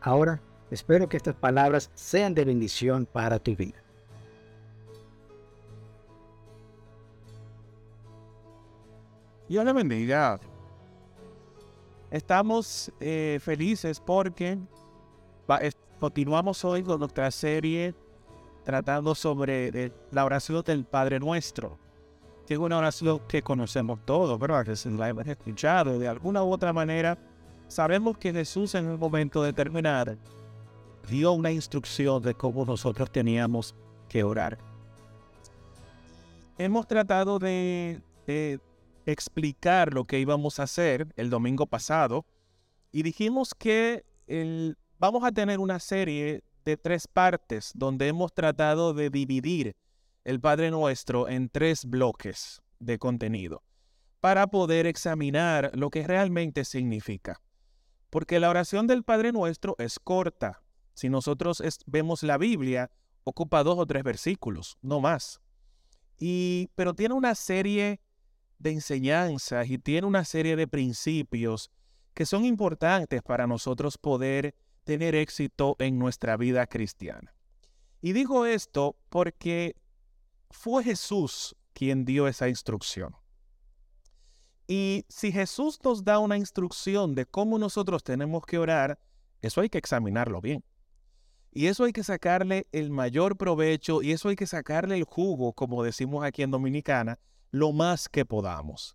Ahora, espero que estas palabras sean de bendición para tu vida. Dios le bendiga. Estamos eh, felices porque continuamos hoy con nuestra serie tratando sobre la oración del Padre Nuestro, que es una oración que conocemos todos, ¿verdad? Que se la hemos escuchado de alguna u otra manera Sabemos que Jesús en un momento determinado dio una instrucción de cómo nosotros teníamos que orar. Hemos tratado de, explicar lo que íbamos a hacer el domingo pasado y dijimos que vamos a tener una serie de tres partes donde hemos tratado de dividir el Padre Nuestro en tres bloques de contenido para poder examinar lo que realmente significa. Porque la oración del Padre Nuestro es corta. Si nosotros vemos la Biblia, ocupa dos o tres versículos, no más. Y, pero tiene una serie de enseñanzas y tiene una serie de principios que son importantes para nosotros poder tener éxito en nuestra vida cristiana. Y digo esto porque fue Jesús quien dio esa instrucción. Y si Jesús nos da una instrucción de cómo nosotros tenemos que orar, eso hay que examinarlo bien. Y eso hay que sacarle el mayor provecho y eso hay que sacarle el jugo, como decimos aquí en Dominicana, lo más que podamos.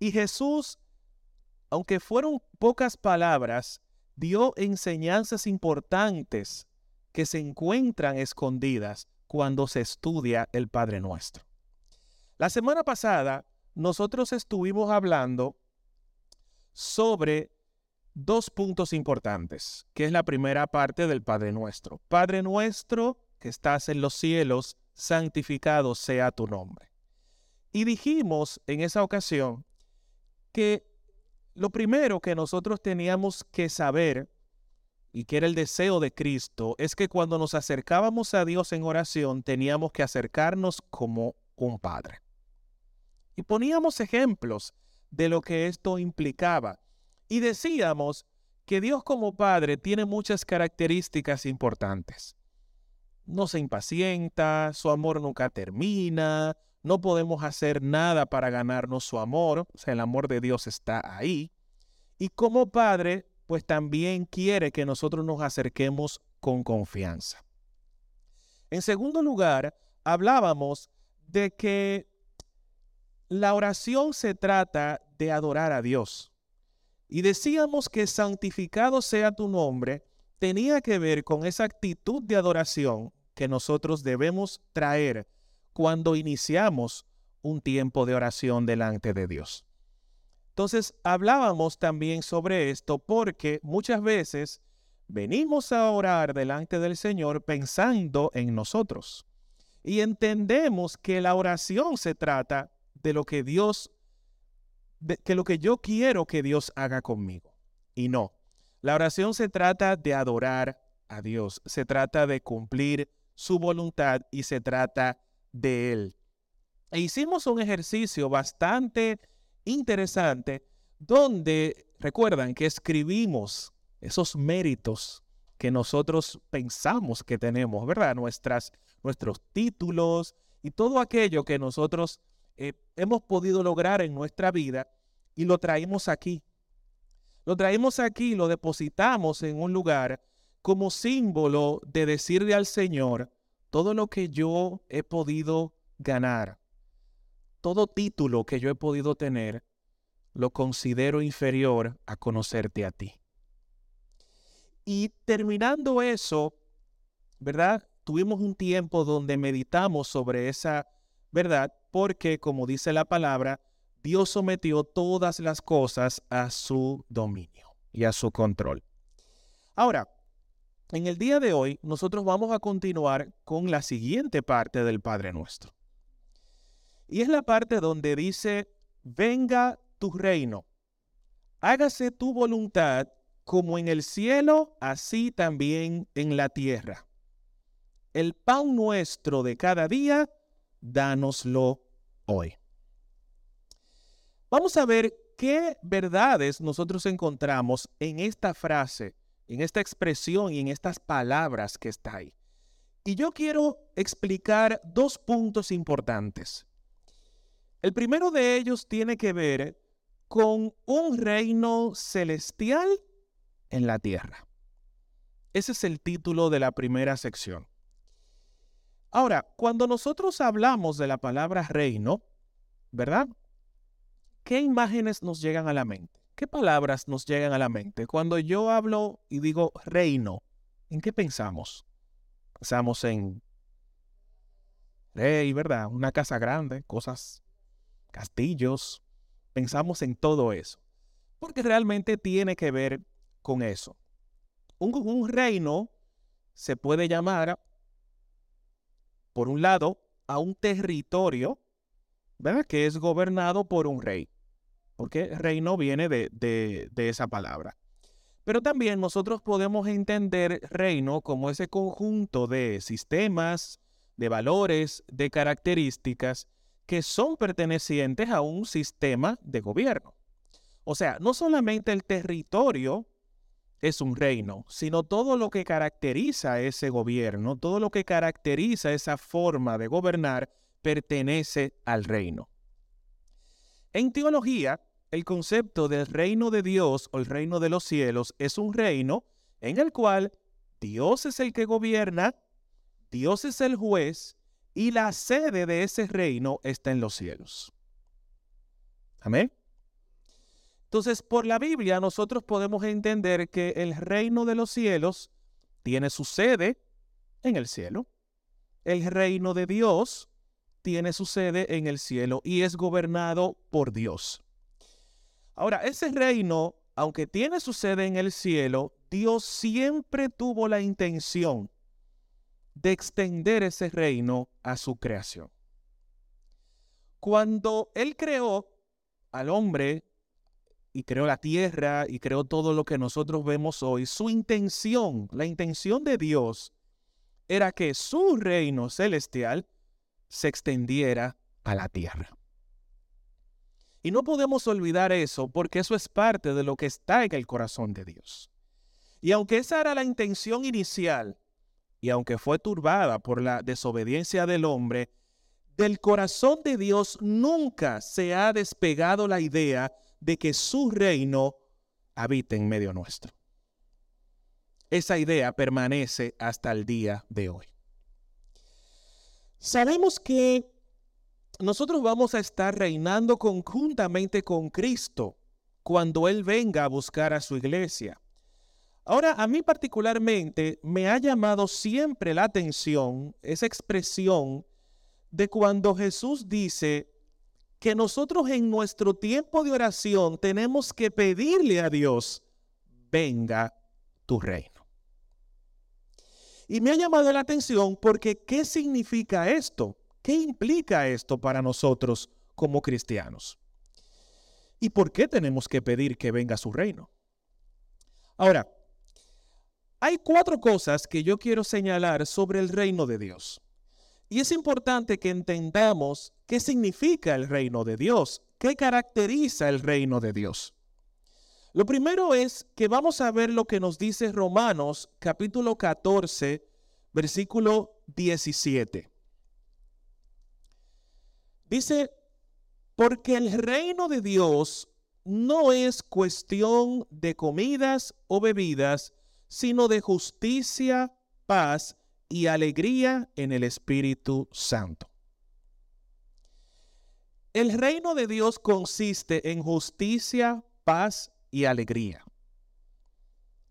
Y Jesús, aunque fueron pocas palabras, dio enseñanzas importantes que se encuentran escondidas cuando se estudia el Padre Nuestro. La semana pasada nosotros estuvimos hablando sobre dos puntos importantes, que es la primera parte del Padre Nuestro. Padre Nuestro que estás en los cielos, santificado sea tu nombre. Y dijimos en esa ocasión que lo primero que nosotros teníamos que saber, y que era el deseo de Cristo, es que cuando nos acercábamos a Dios en oración teníamos que acercarnos como un Padre. Y poníamos ejemplos de lo que esto implicaba. Y decíamos que Dios como Padre tiene muchas características importantes. No se impacienta, su amor nunca termina, no podemos hacer nada para ganarnos su amor, o sea, el amor de Dios está ahí. Y como Padre, pues también quiere que nosotros nos acerquemos con confianza. En segundo lugar, hablábamos de que la oración se trata de adorar a Dios. Y decíamos que santificado sea tu nombre tenía que ver con esa actitud de adoración que nosotros debemos traer cuando iniciamos un tiempo de oración delante de Dios. Entonces hablábamos también sobre esto porque muchas veces venimos a orar delante del Señor pensando en nosotros y entendemos que la oración se trata de lo que Dios, de, que lo que yo quiero que Dios haga conmigo. Y no, la oración se trata de adorar a Dios, se trata de cumplir su voluntad y se trata de Él. E hicimos un ejercicio bastante interesante donde recuerdan que escribimos esos méritos que nosotros pensamos que tenemos, ¿verdad? Nuestras, nuestros títulos y todo aquello que nosotros eh, hemos podido lograr en nuestra vida y lo traemos aquí. Lo traemos aquí, lo depositamos en un lugar como símbolo de decirle al Señor todo lo que yo he podido ganar, todo título que yo he podido tener, lo considero inferior a conocerte a ti. Y terminando eso, ¿verdad? Tuvimos un tiempo donde meditamos sobre esa verdad porque, como dice la palabra, Dios sometió todas las cosas a su dominio y a su control. Ahora, en el día de hoy nosotros vamos a continuar con la siguiente parte del Padre Nuestro. Y es la parte donde dice, venga tu reino, hágase tu voluntad como en el cielo, así también en la tierra. El pan nuestro de cada día, dánoslo hoy. Vamos a ver qué verdades nosotros encontramos en esta frase en esta expresión y en estas palabras que está ahí. Y yo quiero explicar dos puntos importantes. El primero de ellos tiene que ver con un reino celestial en la tierra. Ese es el título de la primera sección. Ahora, cuando nosotros hablamos de la palabra reino, ¿verdad? ¿Qué imágenes nos llegan a la mente? ¿Qué palabras nos llegan a la mente? Cuando yo hablo y digo reino, ¿en qué pensamos? Pensamos en rey, ¿verdad? Una casa grande, cosas, castillos. Pensamos en todo eso. Porque realmente tiene que ver con eso. Un, un reino se puede llamar, por un lado, a un territorio, ¿verdad? Que es gobernado por un rey porque reino viene de, de, esa palabra. Pero también nosotros podemos entender reino como ese conjunto de sistemas, de valores, de características que son pertenecientes a un sistema de gobierno. O sea, no solamente el territorio es un reino, sino todo lo que caracteriza ese gobierno, todo lo que caracteriza esa forma de gobernar pertenece al reino. En teología, el concepto del reino de Dios o el reino de los cielos es un reino en el cual Dios es el que gobierna, Dios es el juez y la sede de ese reino está en los cielos. Amén. Entonces, por la Biblia nosotros podemos entender que el reino de los cielos tiene su sede en el cielo. El reino de Dios tiene su sede en el cielo y es gobernado por Dios. Ahora, ese reino, aunque tiene su sede en el cielo, Dios siempre tuvo la intención de extender ese reino a su creación. Cuando Él creó al hombre y creó la tierra y creó todo lo que nosotros vemos hoy, su intención, la intención de Dios, era que su reino celestial se extendiera a la tierra. Y no podemos olvidar eso porque eso es parte de lo que está en el corazón de Dios. Y aunque esa era la intención inicial, y aunque fue turbada por la desobediencia del hombre, del corazón de Dios nunca se ha despegado la idea de que su reino habite en medio nuestro. Esa idea permanece hasta el día de hoy. Sabemos que nosotros vamos a estar reinando conjuntamente con Cristo cuando Él venga a buscar a su iglesia. Ahora, a mí particularmente me ha llamado siempre la atención esa expresión de cuando Jesús dice que nosotros en nuestro tiempo de oración tenemos que pedirle a Dios, venga tu reino. Y me ha llamado la atención porque ¿qué significa esto? ¿Qué implica esto para nosotros como cristianos? ¿Y por qué tenemos que pedir que venga su reino? Ahora, hay cuatro cosas que yo quiero señalar sobre el reino de Dios. Y es importante que entendamos qué significa el reino de Dios, qué caracteriza el reino de Dios. Lo primero es que vamos a ver lo que nos dice Romanos capítulo 14, versículo 17. Dice, porque el reino de Dios no es cuestión de comidas o bebidas, sino de justicia, paz y alegría en el Espíritu Santo. El reino de Dios consiste en justicia, paz y alegría.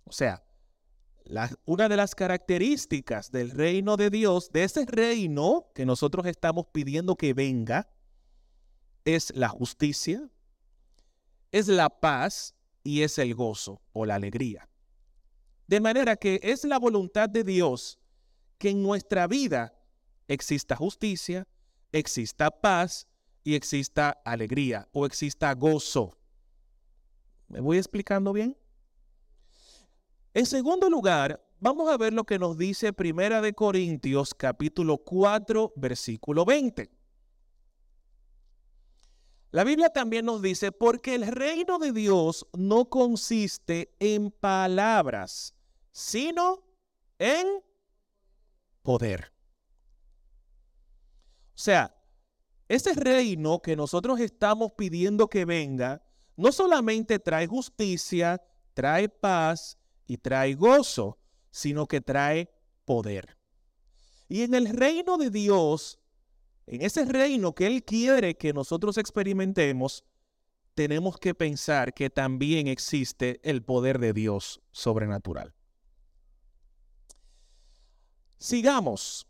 O sea, una de las características del reino de Dios, de ese reino que nosotros estamos pidiendo que venga, es la justicia, es la paz y es el gozo o la alegría. De manera que es la voluntad de Dios que en nuestra vida exista justicia, exista paz y exista alegría o exista gozo. ¿Me voy explicando bien? En segundo lugar, vamos a ver lo que nos dice Primera de Corintios capítulo 4 versículo 20. La Biblia también nos dice, porque el reino de Dios no consiste en palabras, sino en poder. O sea, ese reino que nosotros estamos pidiendo que venga, no solamente trae justicia, trae paz y trae gozo, sino que trae poder. Y en el reino de Dios, en ese reino que Él quiere que nosotros experimentemos, tenemos que pensar que también existe el poder de Dios sobrenatural. Sigamos.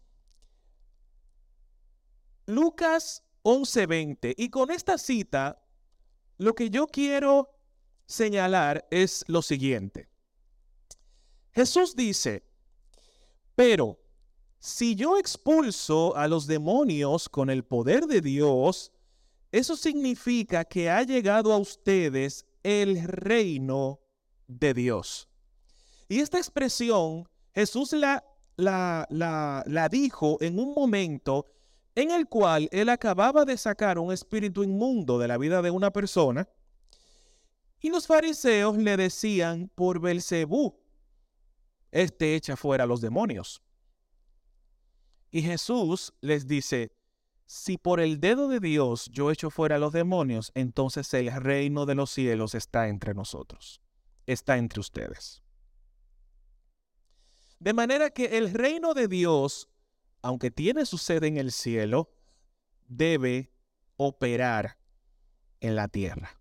Lucas 11:20. Y con esta cita, lo que yo quiero señalar es lo siguiente. Jesús dice, pero si yo expulso a los demonios con el poder de Dios, eso significa que ha llegado a ustedes el reino de Dios. Y esta expresión Jesús la, la, la, la dijo en un momento en el cual él acababa de sacar un espíritu inmundo de la vida de una persona, y los fariseos le decían por Belcebú, este echa fuera a los demonios. Y Jesús les dice, si por el dedo de Dios yo echo fuera a los demonios, entonces el reino de los cielos está entre nosotros, está entre ustedes. De manera que el reino de Dios aunque tiene su sede en el cielo, debe operar en la tierra.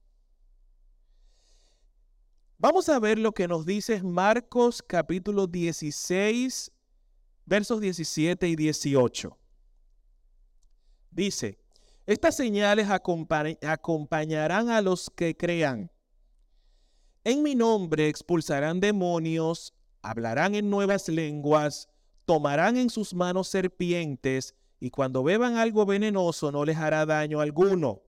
Vamos a ver lo que nos dice Marcos capítulo 16, versos 17 y 18. Dice, estas señales acompañarán a los que crean. En mi nombre expulsarán demonios, hablarán en nuevas lenguas, tomarán en sus manos serpientes, y cuando beban algo venenoso no les hará daño alguno.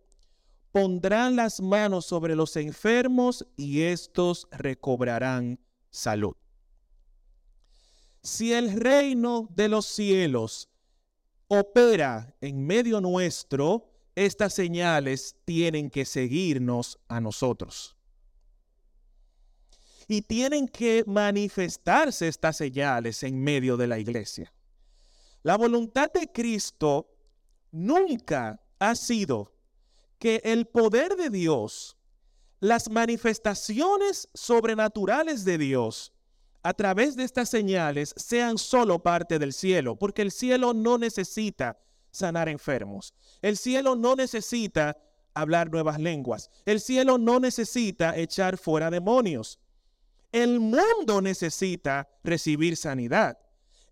Pondrán las manos sobre los enfermos y éstos recobrarán salud. Si el reino de los cielos opera en medio nuestro, estas señales tienen que seguirnos a nosotros y tienen que manifestarse estas señales en medio de la iglesia. La voluntad de Cristo nunca ha sido que el poder de Dios, las manifestaciones sobrenaturales de Dios a través de estas señales sean solo parte del cielo, porque el cielo no necesita sanar enfermos. El cielo no necesita hablar nuevas lenguas. El cielo no necesita echar fuera demonios. El mundo necesita recibir sanidad.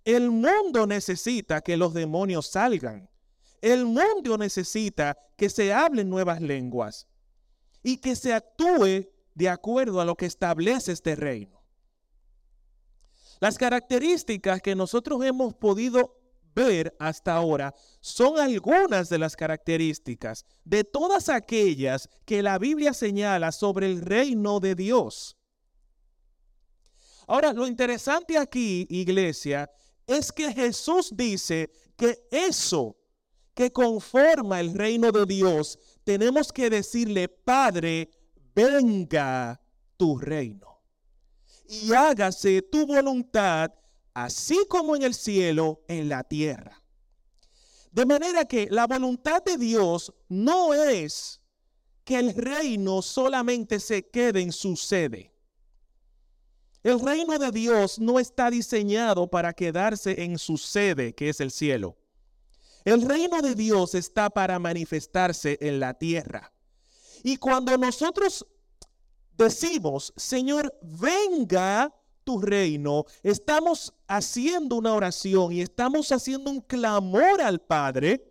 El mundo necesita que los demonios salgan. El mundo necesita que se hablen nuevas lenguas y que se actúe de acuerdo a lo que establece este reino. Las características que nosotros hemos podido ver hasta ahora son algunas de las características de todas aquellas que la Biblia señala sobre el reino de Dios. Ahora, lo interesante aquí, iglesia, es que Jesús dice que eso que conforma el reino de Dios, tenemos que decirle, Padre, venga tu reino y hágase tu voluntad, así como en el cielo, en la tierra. De manera que la voluntad de Dios no es que el reino solamente se quede en su sede. El reino de Dios no está diseñado para quedarse en su sede, que es el cielo. El reino de Dios está para manifestarse en la tierra. Y cuando nosotros decimos, Señor, venga tu reino, estamos haciendo una oración y estamos haciendo un clamor al Padre,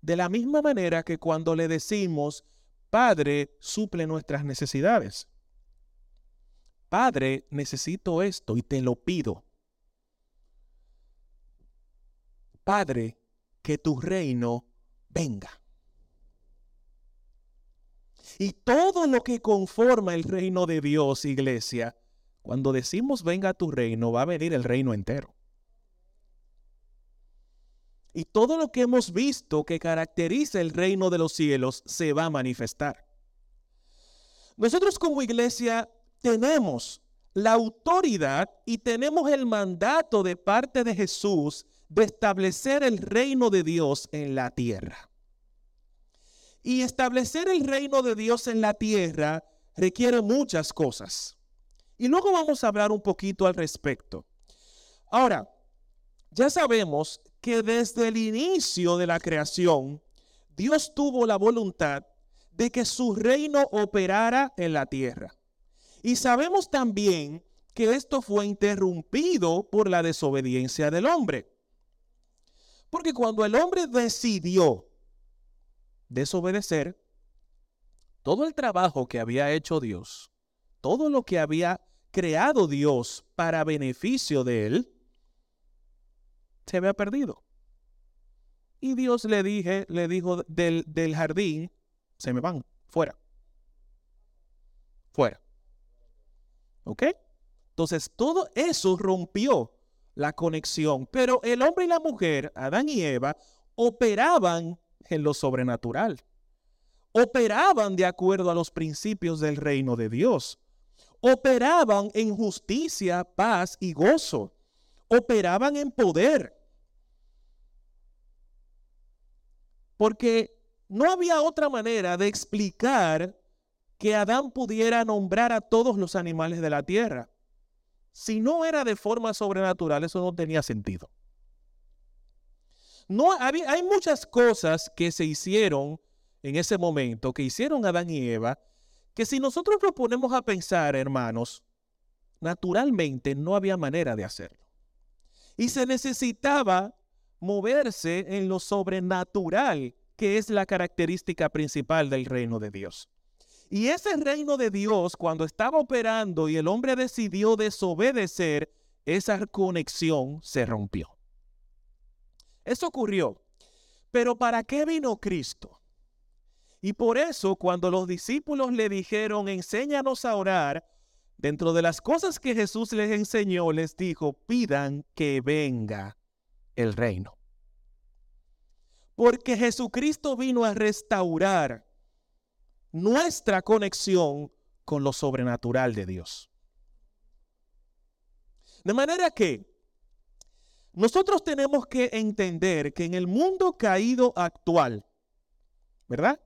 de la misma manera que cuando le decimos, Padre, suple nuestras necesidades. Padre, necesito esto y te lo pido. Padre, que tu reino venga. Y todo lo que conforma el reino de Dios, iglesia, cuando decimos venga tu reino, va a venir el reino entero. Y todo lo que hemos visto que caracteriza el reino de los cielos se va a manifestar. Nosotros como iglesia tenemos la autoridad y tenemos el mandato de parte de Jesús de establecer el reino de Dios en la tierra. Y establecer el reino de Dios en la tierra requiere muchas cosas. Y luego vamos a hablar un poquito al respecto. Ahora, ya sabemos que desde el inicio de la creación, Dios tuvo la voluntad de que su reino operara en la tierra. Y sabemos también que esto fue interrumpido por la desobediencia del hombre. Porque cuando el hombre decidió desobedecer, todo el trabajo que había hecho Dios, todo lo que había creado Dios para beneficio de él, se había perdido. Y Dios le dije, le dijo del, del jardín, se me van, fuera. Fuera. ¿Ok? Entonces todo eso rompió la conexión, pero el hombre y la mujer, Adán y Eva, operaban en lo sobrenatural. Operaban de acuerdo a los principios del reino de Dios. Operaban en justicia, paz y gozo. Operaban en poder. Porque no había otra manera de explicar que Adán pudiera nombrar a todos los animales de la tierra. Si no era de forma sobrenatural, eso no tenía sentido. No, hay muchas cosas que se hicieron en ese momento, que hicieron Adán y Eva, que si nosotros nos ponemos a pensar, hermanos, naturalmente no había manera de hacerlo. Y se necesitaba moverse en lo sobrenatural, que es la característica principal del reino de Dios. Y ese reino de Dios, cuando estaba operando y el hombre decidió desobedecer, esa conexión se rompió. Eso ocurrió. Pero ¿para qué vino Cristo? Y por eso cuando los discípulos le dijeron, enséñanos a orar, dentro de las cosas que Jesús les enseñó, les dijo, pidan que venga el reino. Porque Jesucristo vino a restaurar nuestra conexión con lo sobrenatural de Dios. De manera que nosotros tenemos que entender que en el mundo caído actual, ¿verdad?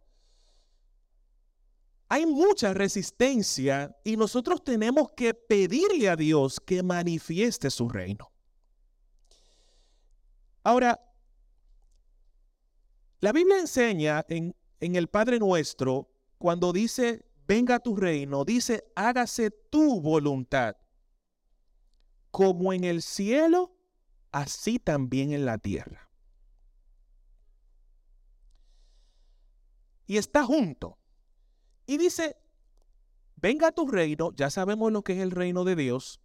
Hay mucha resistencia y nosotros tenemos que pedirle a Dios que manifieste su reino. Ahora, la Biblia enseña en, en el Padre Nuestro, cuando dice, venga tu reino, dice, hágase tu voluntad, como en el cielo, así también en la tierra. Y está junto. Y dice, venga tu reino, ya sabemos lo que es el reino de Dios,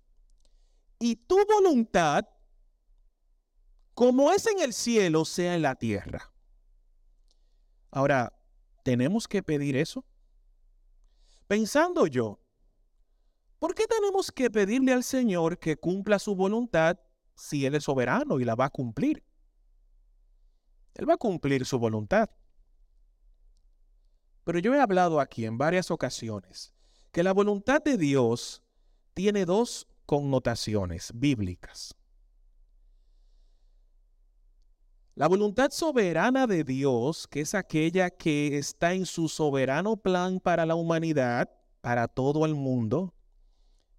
y tu voluntad como es en el cielo, sea en la tierra. Ahora, ¿tenemos que pedir eso? Pensando yo, ¿por qué tenemos que pedirle al Señor que cumpla su voluntad si Él es soberano y la va a cumplir? Él va a cumplir su voluntad. Pero yo he hablado aquí en varias ocasiones que la voluntad de Dios tiene dos connotaciones bíblicas. La voluntad soberana de Dios, que es aquella que está en su soberano plan para la humanidad, para todo el mundo,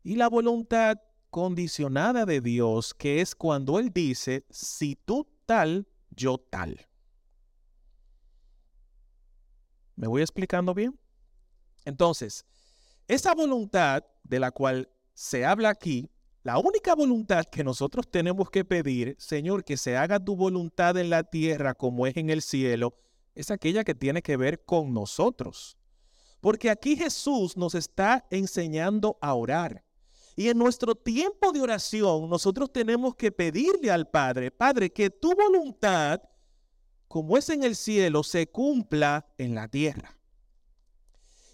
y la voluntad condicionada de Dios, que es cuando Él dice, si tú tal, yo tal. ¿Me voy explicando bien? Entonces, esa voluntad de la cual se habla aquí la única voluntad que nosotros tenemos que pedir, Señor, que se haga tu voluntad en la tierra como es en el cielo, es aquella que tiene que ver con nosotros. Porque aquí Jesús nos está enseñando a orar. Y en nuestro tiempo de oración, nosotros tenemos que pedirle al Padre, Padre, que tu voluntad, como es en el cielo, se cumpla en la tierra.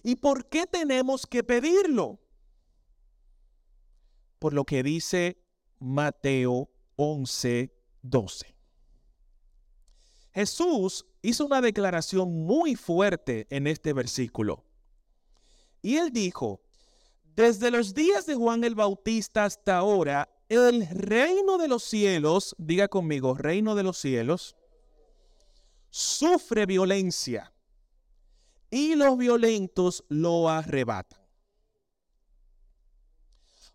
¿Y por qué tenemos que pedirlo? Por lo que dice Mateo 11, 12. Jesús hizo una declaración muy fuerte en este versículo. Y él dijo, desde los días de Juan el Bautista hasta ahora, el reino de los cielos, diga conmigo, reino de los cielos, sufre violencia y los violentos lo arrebatan.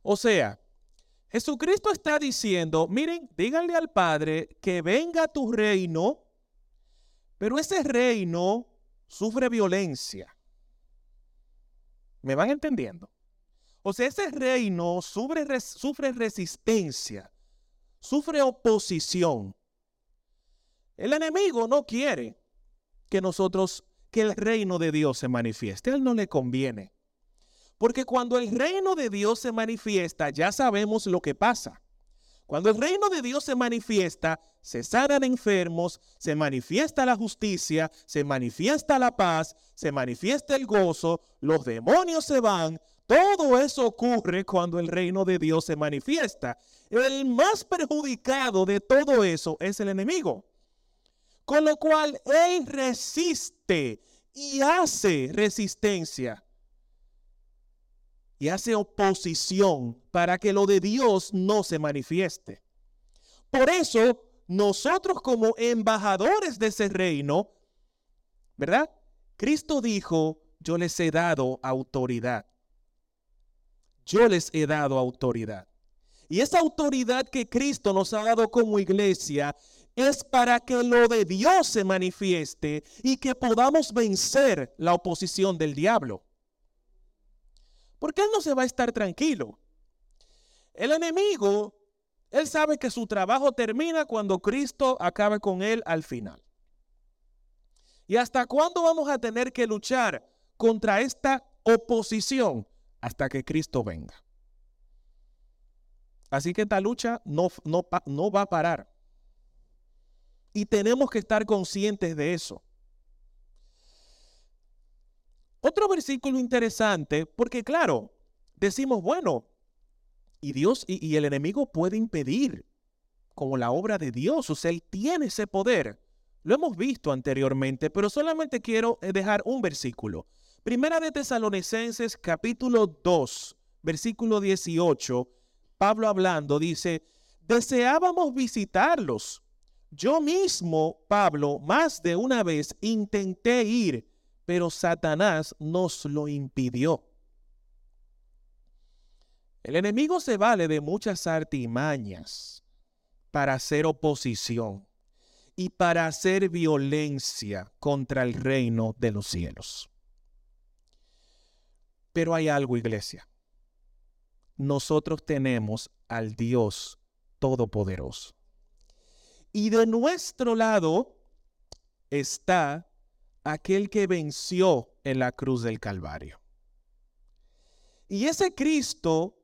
O sea, Jesucristo está diciendo, miren, díganle al Padre que venga tu reino, pero ese reino sufre violencia. ¿Me van entendiendo? O sea, ese reino sufre, sufre resistencia, sufre oposición. El enemigo no quiere que nosotros, que el reino de Dios se manifieste. A él no le conviene. Porque cuando el reino de Dios se manifiesta, ya sabemos lo que pasa. Cuando el reino de Dios se manifiesta, se sanan enfermos, se manifiesta la justicia, se manifiesta la paz, se manifiesta el gozo, los demonios se van, todo eso ocurre cuando el reino de Dios se manifiesta. El más perjudicado de todo eso es el enemigo. Con lo cual él resiste y hace resistencia. Y hace oposición para que lo de Dios no se manifieste. Por eso, nosotros como embajadores de ese reino, ¿verdad? Cristo dijo, yo les he dado autoridad yo les he dado autoridad. Y esa autoridad que Cristo nos ha dado como iglesia es para que lo de Dios se manifieste y que podamos vencer la oposición del diablo. Porque Él no se va a estar tranquilo. El enemigo, Él sabe que su trabajo termina cuando Cristo acabe con Él al final. ¿Y hasta cuándo vamos a tener que luchar contra esta oposición? hasta que Cristo venga. Así que esta lucha no, no, no va a parar. Y tenemos que estar conscientes de eso. Otro versículo interesante, porque claro, decimos, bueno, y Dios y, el enemigo puede impedir, como la obra de Dios, o sea, Él tiene ese poder. Lo hemos visto anteriormente, pero solamente quiero eh, dejar un versículo. Primera de Tesalonicenses capítulo 2, versículo 18, Pablo hablando dice, deseábamos visitarlos. Yo mismo, Pablo, más de una vez intenté ir, pero Satanás nos lo impidió. El enemigo se vale de muchas artimañas para hacer oposición y para hacer violencia contra el reino de los cielos. Pero hay algo, iglesia. Nosotros tenemos al Dios Todopoderoso. Y de nuestro lado está aquel que venció en la cruz del Calvario. Y ese Cristo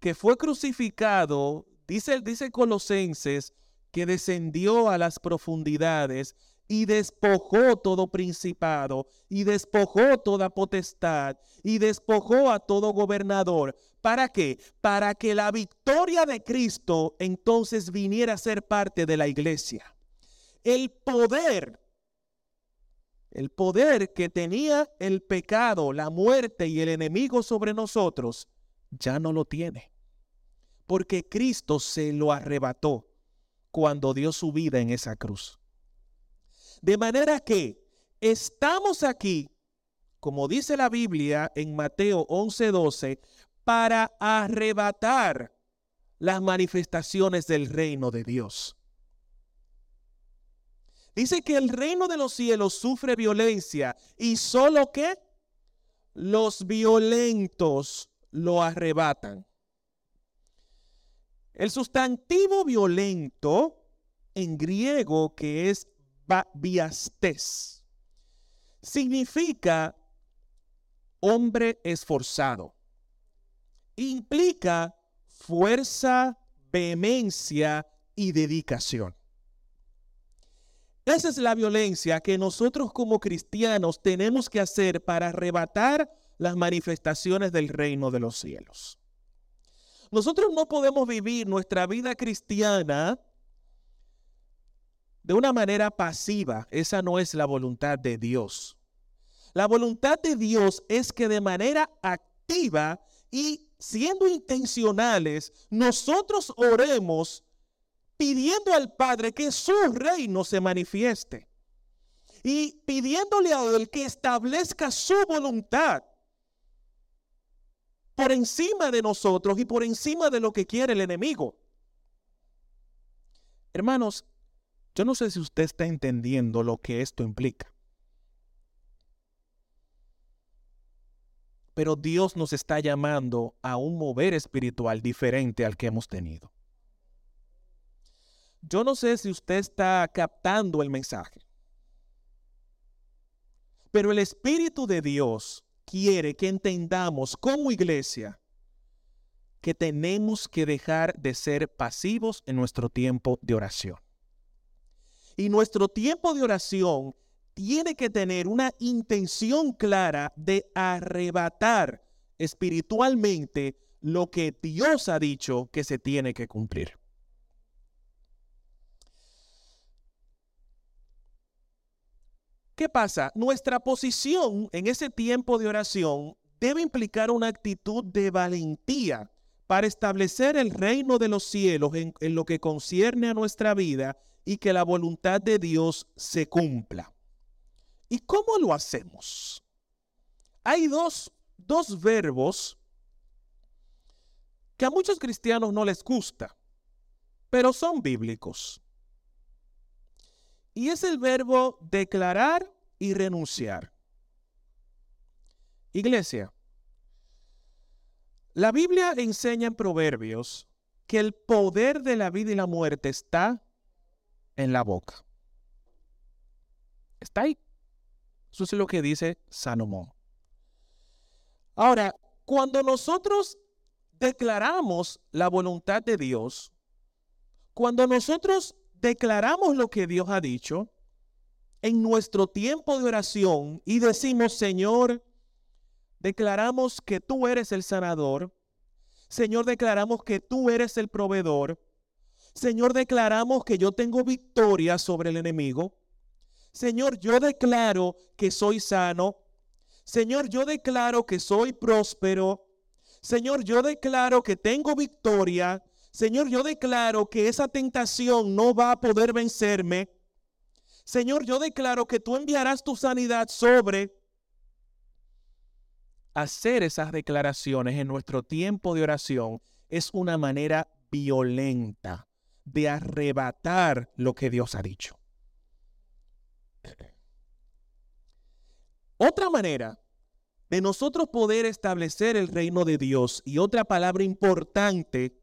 que fue crucificado, dice, dice Colosenses, que descendió a las profundidades y despojó todo principado, y despojó toda potestad, y despojó a todo gobernador. ¿Para qué? Para que la victoria de Cristo entonces viniera a ser parte de la iglesia. El poder, el poder que tenía el pecado, la muerte y el enemigo sobre nosotros, ya no lo tiene. Porque Cristo se lo arrebató cuando dio su vida en esa cruz. De manera que estamos aquí, como dice la Biblia en Mateo 11:12, para arrebatar las manifestaciones del reino de Dios. Dice que el reino de los cielos sufre violencia y solo que los violentos lo arrebatan. El sustantivo violento en griego que es viastes. Significa hombre esforzado, implica fuerza, vehemencia y dedicación. Esa es la violencia que nosotros como cristianos tenemos que hacer para arrebatar las manifestaciones del reino de los cielos. Nosotros no podemos vivir nuestra vida cristiana de una manera pasiva. Esa no es la voluntad de Dios. La voluntad de Dios es que de manera activa y siendo intencionales, nosotros oremos pidiendo al Padre que su reino se manifieste y pidiéndole a Él que establezca su voluntad por encima de nosotros y por encima de lo que quiere el enemigo. Hermanos, yo no sé si usted está entendiendo lo que esto implica. Pero Dios nos está llamando a un mover espiritual diferente al que hemos tenido. Yo no sé si usted está captando el mensaje. Pero el Espíritu de Dios quiere que entendamos como iglesia que tenemos que dejar de ser pasivos en nuestro tiempo de oración. Y nuestro tiempo de oración tiene que tener una intención clara de arrebatar espiritualmente lo que Dios ha dicho que se tiene que cumplir. ¿Qué pasa? Nuestra posición en ese tiempo de oración debe implicar una actitud de valentía para establecer el reino de los cielos en, lo que concierne a nuestra vida y que la voluntad de Dios se cumpla. ¿Y cómo lo hacemos? Hay dos, dos verbos que a muchos cristianos no les gusta, pero son bíblicos. Y es el verbo declarar y renunciar. Iglesia, la Biblia enseña en Proverbios que el poder de la vida y la muerte está en la boca. Está ahí. Eso es lo que dice Salomón. Ahora, cuando nosotros declaramos la voluntad de Dios, cuando nosotros declaramos lo que Dios ha dicho en nuestro tiempo de oración y decimos, Señor, declaramos que tú eres el sanador. Señor, declaramos que tú eres el proveedor. Señor, declaramos que yo tengo victoria sobre el enemigo. Señor, yo declaro que soy sano. Señor, yo declaro que soy próspero. Señor, yo declaro que tengo victoria. Señor, yo declaro que esa tentación no va a poder vencerme. Señor, yo declaro que tú enviarás tu sanidad sobre hacer esas declaraciones en nuestro tiempo de oración es una manera violenta de arrebatar lo que Dios ha dicho. Otra manera de nosotros poder establecer el reino de Dios y otra palabra importante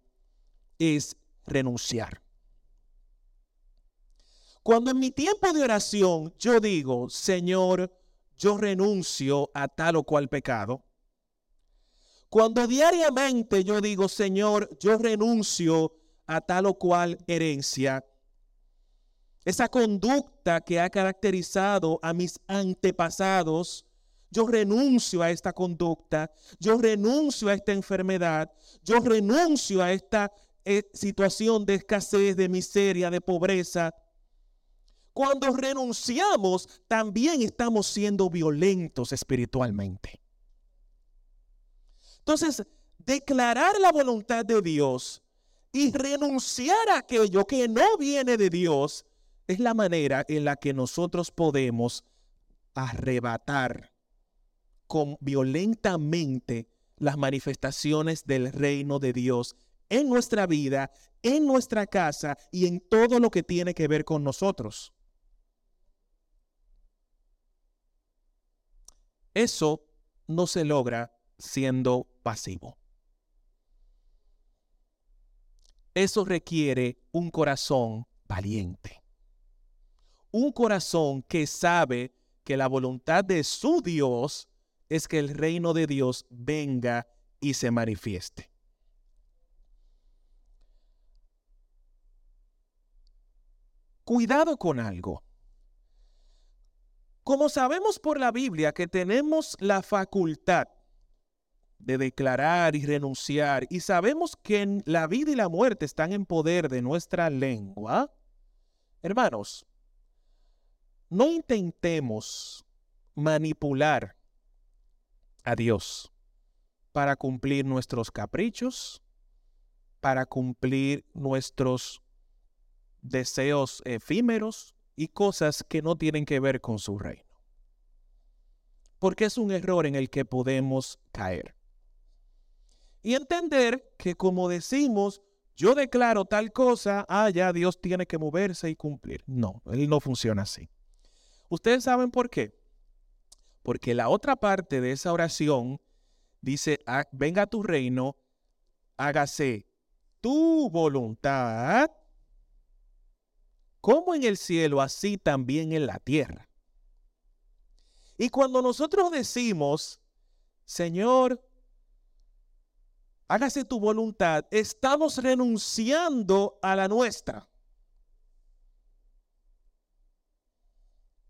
es renunciar. Cuando en mi tiempo de oración yo digo, Señor, yo renuncio a tal o cual pecado. Cuando diariamente yo digo, Señor, yo renuncio a tal o cual herencia. Esa conducta que ha caracterizado a mis antepasados, yo renuncio a esta conducta, yo renuncio a esta enfermedad, yo renuncio a esta situación de escasez, de miseria, de pobreza. Cuando renunciamos, también estamos siendo violentos espiritualmente. Entonces, declarar la voluntad de Dios y renunciar a aquello que no viene de Dios es la manera en la que nosotros podemos arrebatar con violentamente las manifestaciones del reino de Dios en nuestra vida, en nuestra casa y en todo lo que tiene que ver con nosotros. Eso no se logra siendo pasivo. Eso requiere un corazón valiente. Un corazón que sabe que la voluntad de su Dios es que el reino de Dios venga y se manifieste. Cuidado con algo. Como sabemos por la Biblia que tenemos la facultad de declarar y renunciar, y sabemos que la vida y la muerte están en poder de nuestra lengua, hermanos, no intentemos manipular a Dios para cumplir nuestros caprichos, para cumplir nuestros deseos efímeros y cosas que no tienen que ver con su reino. Porque es un error en el que podemos caer. Y entender que como decimos, yo declaro tal cosa, ah, ya Dios tiene que moverse y cumplir. No, Él no funciona así. Ustedes saben por qué. Porque la otra parte de esa oración dice, ah, venga a tu reino, hágase tu voluntad, como en el cielo, así también en la tierra. Y cuando nosotros decimos, Señor, hágase tu voluntad, estamos renunciando a la nuestra.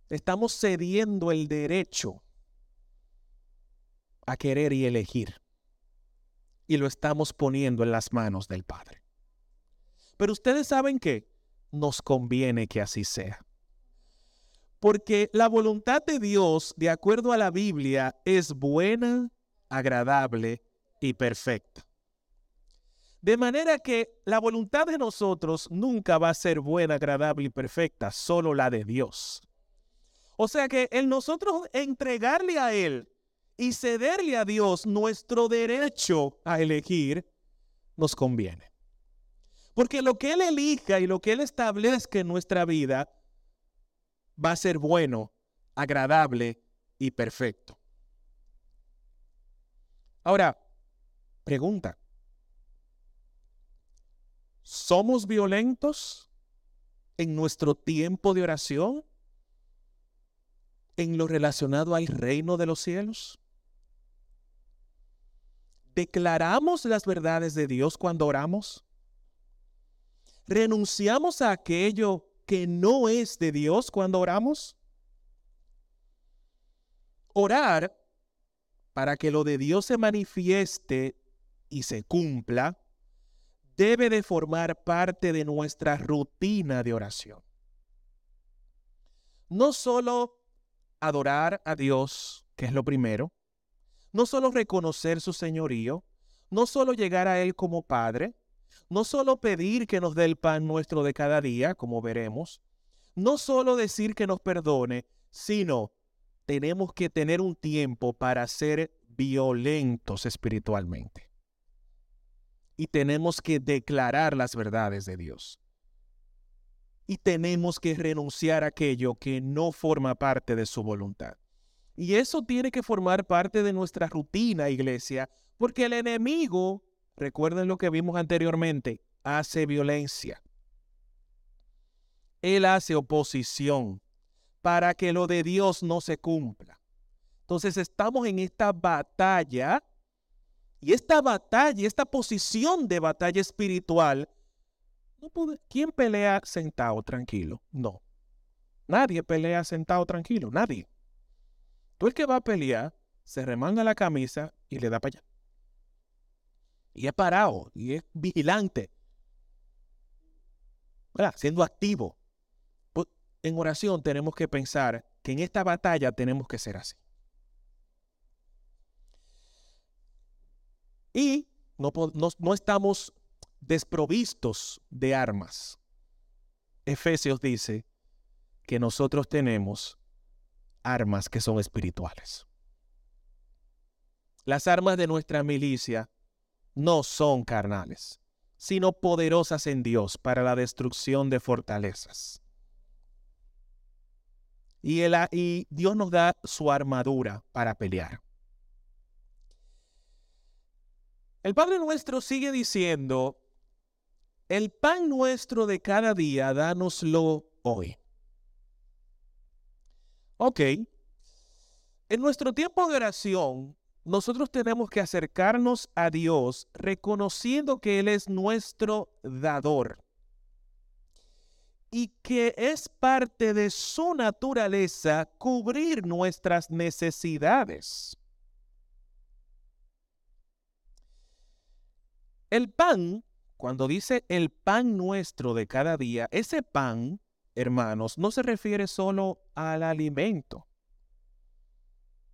Estamos cediendo el derecho a querer y elegir. Y lo estamos poniendo en las manos del Padre. Pero ustedes saben que nos conviene que así sea. Porque la voluntad de Dios, de acuerdo a la Biblia, es buena, agradable y perfecta. De manera que la voluntad de nosotros nunca va a ser buena, agradable y perfecta, solo la de Dios. O sea que el nosotros entregarle a Él y cederle a Dios nuestro derecho a elegir, nos conviene. Porque lo que Él elija y lo que Él establezca en nuestra vida va a ser bueno, agradable y perfecto. Ahora, pregunta. ¿Somos violentos en nuestro tiempo de oración? ¿En lo relacionado al reino de los cielos? ¿Declaramos las verdades de Dios cuando oramos? ¿Renunciamos a aquello que no es de Dios cuando oramos? Orar para que lo de Dios se manifieste y se cumpla debe de formar parte de nuestra rutina de oración. No solo adorar a Dios, que es lo primero, no solo reconocer su señorío, no solo llegar a Él como Padre, no solo pedir que nos dé el pan nuestro de cada día, como veremos, no solo decir que nos perdone, sino tenemos que tener un tiempo para ser violentos espiritualmente y tenemos que declarar las verdades de Dios. Y tenemos que renunciar a aquello que no forma parte de su voluntad. Y eso tiene que formar parte de nuestra rutina, iglesia, porque el enemigo, recuerden lo que vimos anteriormente, hace violencia. Él hace oposición para que lo de Dios no se cumpla. Entonces estamos en esta batalla y esta batalla, esta posición de batalla espiritual, no puede, ¿quién pelea sentado tranquilo? No. Nadie pelea sentado tranquilo, nadie. Tú el que va a pelear, se remanga la camisa y le da para allá. Y es parado, y es vigilante. Siendo activo. Pues, en oración tenemos que pensar que en esta batalla tenemos que ser así. Y no, no, estamos desprovistos de armas. Efesios dice que nosotros tenemos armas que son espirituales. Las armas de nuestra milicia no son carnales, sino poderosas en Dios para la destrucción de fortalezas. Y, Dios nos da su armadura para pelear. El Padre nuestro sigue diciendo, el pan nuestro de cada día, dánoslo hoy. Ok. En nuestro tiempo de oración, nosotros tenemos que acercarnos a Dios reconociendo que Él es nuestro dador y que es parte de su naturaleza cubrir nuestras necesidades. El pan, cuando dice el pan nuestro de cada día, ese pan, hermanos, no se refiere solo al alimento.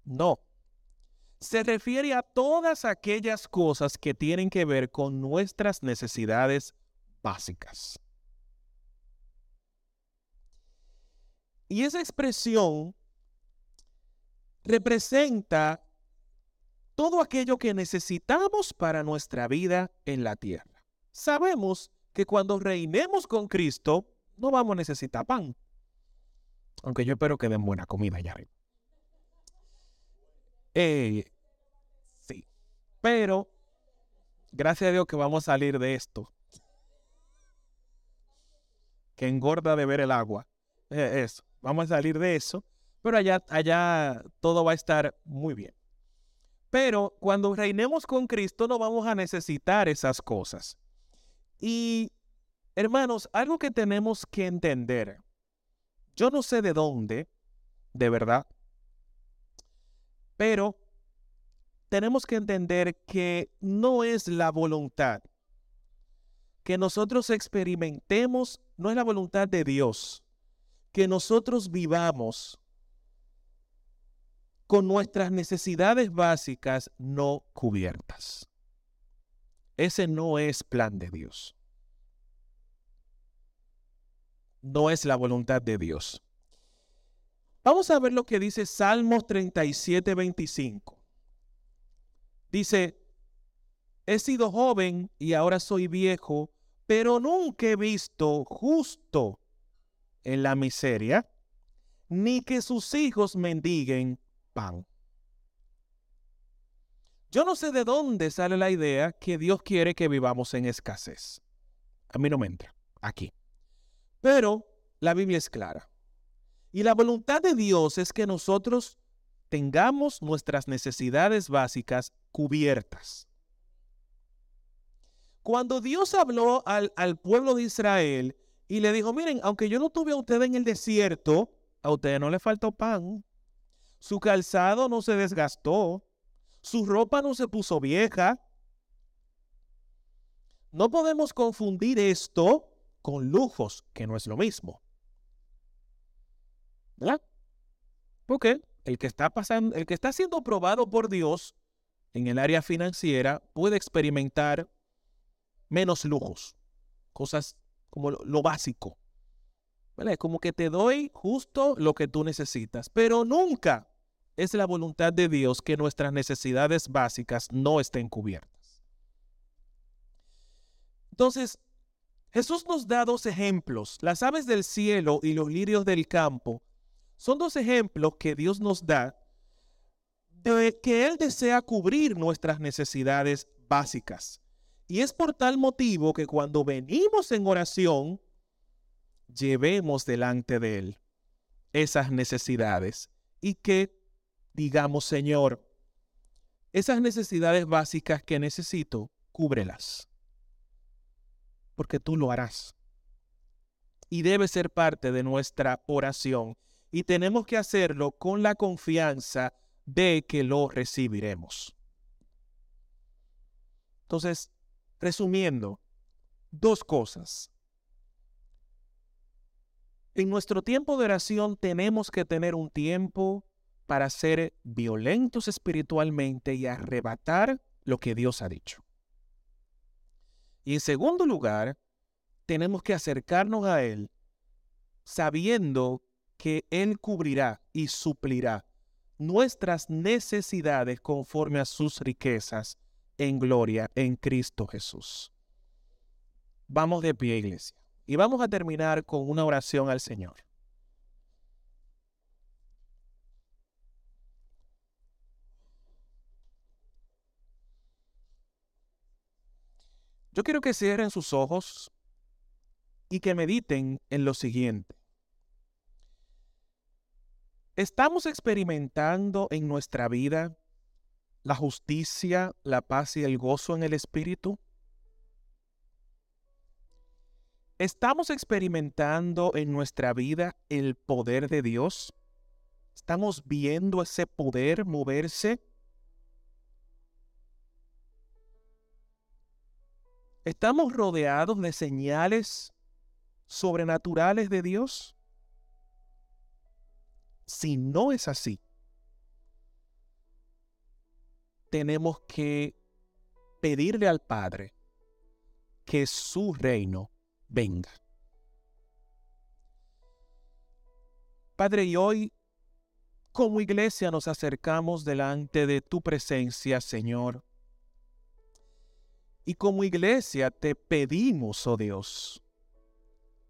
No. Se refiere a todas aquellas cosas que tienen que ver con nuestras necesidades básicas. Y esa expresión representa todo aquello que necesitamos para nuestra vida en la tierra. Sabemos que cuando reinemos con Cristo, no vamos a necesitar pan. Aunque yo espero que den buena comida allá arriba. Eh. Pero, gracias a Dios que vamos a salir de esto. Que engorda de ver el agua. Eh, eso. Vamos a salir de eso. Pero allá, allá todo va a estar muy bien. Pero cuando reinemos con Cristo no vamos a necesitar esas cosas. Y hermanos, algo que tenemos que entender, yo no sé de dónde, de verdad, pero tenemos que entender que no es la voluntad que nosotros experimentemos, no es la voluntad de Dios, que nosotros vivamos con nuestras necesidades básicas no cubiertas. Ese no es plan de Dios. No es la voluntad de Dios. Vamos a ver lo que dice Salmos 37, 25. Dice, he sido joven y ahora soy viejo, pero nunca he visto justo en la miseria, ni que sus hijos mendiguen pan. Yo no sé de dónde sale la idea que Dios quiere que vivamos en escasez. A mí no me entra aquí. Pero la Biblia es clara. Y la voluntad de Dios es que nosotros tengamos nuestras necesidades básicas cubiertas. Cuando Dios habló al, al, pueblo de Israel y le dijo, miren, aunque yo no tuve a ustedes en el desierto, a ustedes no les faltó pan. Su calzado no se desgastó. Su ropa no se puso vieja. No podemos confundir esto con lujos, que no es lo mismo. ¿Verdad? Porque el que está pasando, el que está siendo probado por Dios en el área financiera puede experimentar menos lujos, cosas como lo, lo básico. ¿Vale? Como que te doy justo lo que tú necesitas, pero nunca es la voluntad de Dios que nuestras necesidades básicas no estén cubiertas. Entonces, Jesús nos da dos ejemplos. Las aves del cielo y los lirios del campo son dos ejemplos que Dios nos da de que Él desea cubrir nuestras necesidades básicas. Y es por tal motivo que cuando venimos en oración, llevemos delante de Él esas necesidades y que digamos, Señor, esas necesidades básicas que necesito, cúbrelas. Porque tú lo harás. Y debe ser parte de nuestra oración. Y tenemos que hacerlo con la confianza de que lo recibiremos. Entonces, resumiendo, dos cosas. En nuestro tiempo de oración tenemos que tener un tiempo para ser violentos espiritualmente y arrebatar lo que Dios ha dicho. Y en segundo lugar, tenemos que acercarnos a Él sabiendo que Él cubrirá y suplirá nuestras necesidades conforme a sus riquezas en gloria en Cristo Jesús. Vamos de pie, iglesia, y vamos a terminar con una oración al Señor. Yo quiero que cierren sus ojos y que mediten en lo siguiente. ¿Estamos experimentando en nuestra vida la justicia, la paz y el gozo en el Espíritu? ¿Estamos experimentando en nuestra vida el poder de Dios? ¿Estamos viendo ese poder moverse? ¿Estamos rodeados de señales sobrenaturales de Dios? Si no es así, tenemos que pedirle al Padre que su reino venga. Padre, y hoy como iglesia nos acercamos delante de tu presencia, Señor. Y como iglesia te pedimos, oh Dios,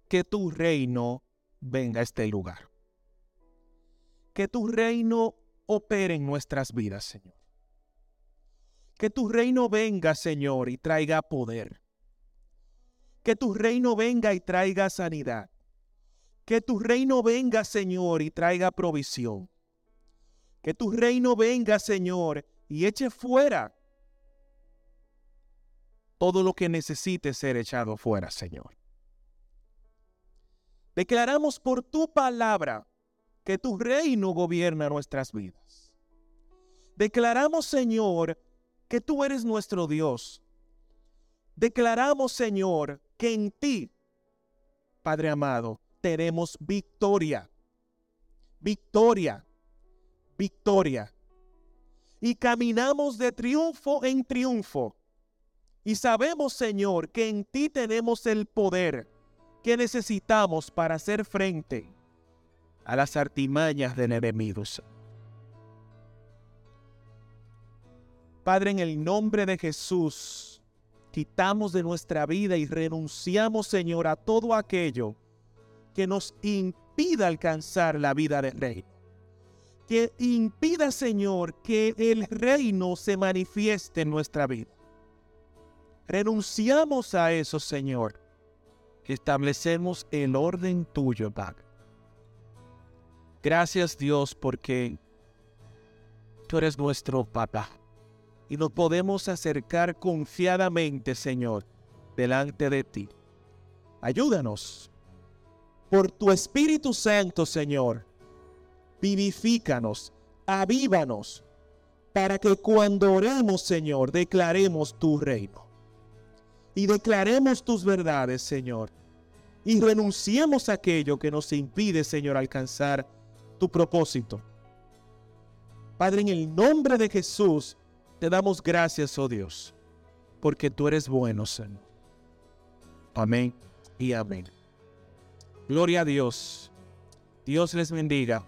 que tu reino venga a este lugar. Que tu reino opere en nuestras vidas, Señor. Que tu reino venga, Señor, y traiga poder. Que tu reino venga y traiga sanidad. Que tu reino venga, Señor, y traiga provisión. Que tu reino venga, Señor, y eche fuera todo lo que necesite ser echado fuera, Señor. Declaramos por tu palabra que tu reino gobierna nuestras vidas. Declaramos, Señor, que tú eres nuestro Dios. Declaramos, Señor, que en ti, Padre amado, tenemos victoria. Victoria victoria. Y caminamos de triunfo en triunfo. Y sabemos, Señor, que en ti tenemos el poder que necesitamos para hacer frente a las artimañas de enemigos. Padre, en el nombre de Jesús, quitamos de nuestra vida y renunciamos, Señor, a todo aquello que nos impida alcanzar la vida del Rey que impida, Señor, que el reino se manifieste en nuestra vida. Renunciamos a eso, Señor. Establecemos el orden tuyo, Padre. Gracias, Dios, porque tú eres nuestro papá. Y nos podemos acercar confiadamente, Señor, delante de ti. Ayúdanos por tu Espíritu Santo, Señor vivifícanos, avívanos, para que cuando oremos, Señor, declaremos tu reino. Y declaremos tus verdades, Señor. Y renunciemos a aquello que nos impide, Señor, alcanzar tu propósito. Padre, en el nombre de Jesús, te damos gracias, oh Dios, porque tú eres bueno, Señor. Amén y amén. Gloria a Dios. Dios les bendiga.